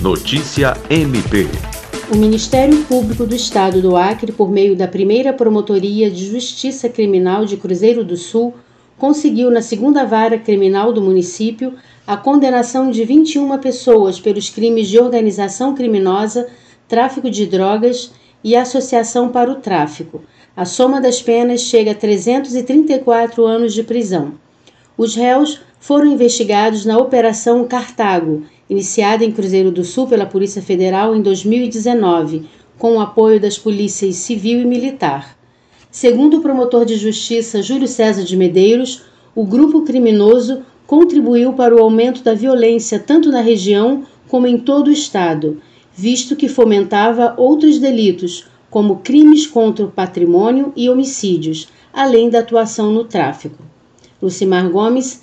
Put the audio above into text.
Notícia MP. O Ministério Público do Estado do Acre, por meio da primeira Promotoria de Justiça Criminal de Cruzeiro do Sul, conseguiu na segunda vara criminal do município a condenação de 21 pessoas pelos crimes de organização criminosa, tráfico de drogas e associação para o tráfico. A soma das penas chega a 334 anos de prisão. Os réus foram investigados na Operação Cartago, iniciada em Cruzeiro do Sul pela Polícia Federal em 2019, com o apoio das polícias civil e militar. Segundo o promotor de justiça Júlio César de Medeiros, o grupo criminoso contribuiu para o aumento da violência tanto na região como em todo o estado, visto que fomentava outros delitos, como crimes contra o patrimônio e homicídios, além da atuação no tráfico. Lucimar Gomes,